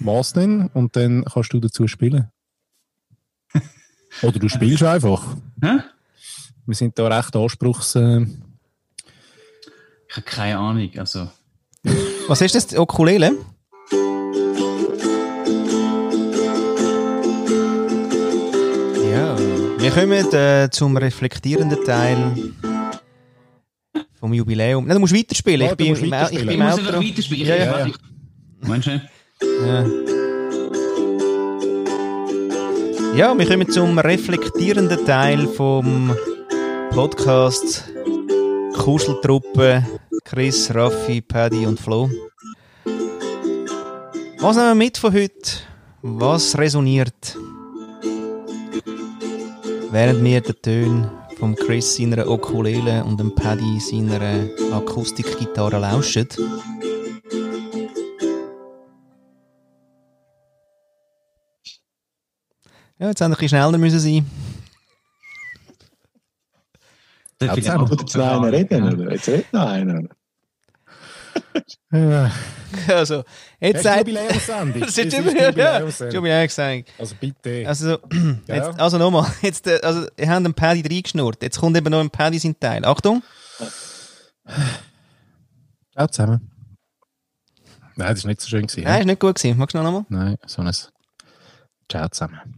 was denn und dann kannst du dazu spielen. Oder du spielst einfach. Hä? Wir sind da recht anspruchs... Äh, Ich habe keine Ahnung. Also, Was ist das? Okulele? Ja, wir kommen äh, zum reflektierenden Teil vom Jubiläum. Nein, du musst weiterspielen. Ja, ich bin musst im, Au- ich weiterspielen. bin ich im muss einfach weiterspielen. Ja, Ich- ja. ich- Meinst du? Ja. ja, wir kommen zum reflektierenden Teil vom Podcast Kuscheltruppe Chris, Raffi, Paddy und Flo. Was nehmen wir mit von heute? Was resoniert? Während wir den Tönen vom Chris seiner Okulele und dem Paddy seiner Akustikgitarre lauschen, Ja, jetzt ein bisschen schneller müssen sein. Das Jetzt will haben ich wir. Jetzt noch einer reden, oder? Jetzt redet noch einer. äh, Also, jetzt sagt... Jubiläumssendung? Das ist ist Jubiläum, ja. Jubiläumssendung. Also bitte. Also, Ja. jetzt, also nochmal, jetzt, äh, also, ihr habt den Paddy reingeschnurrt. Jetzt kommt eben noch ein Paddy sein Teil. Achtung! Ciao zusammen. Nein, das war nicht so schön. Gewesen, Nein, ist nicht gut gewesen. Magst du noch einmal? Nein, so ein Ciao zusammen.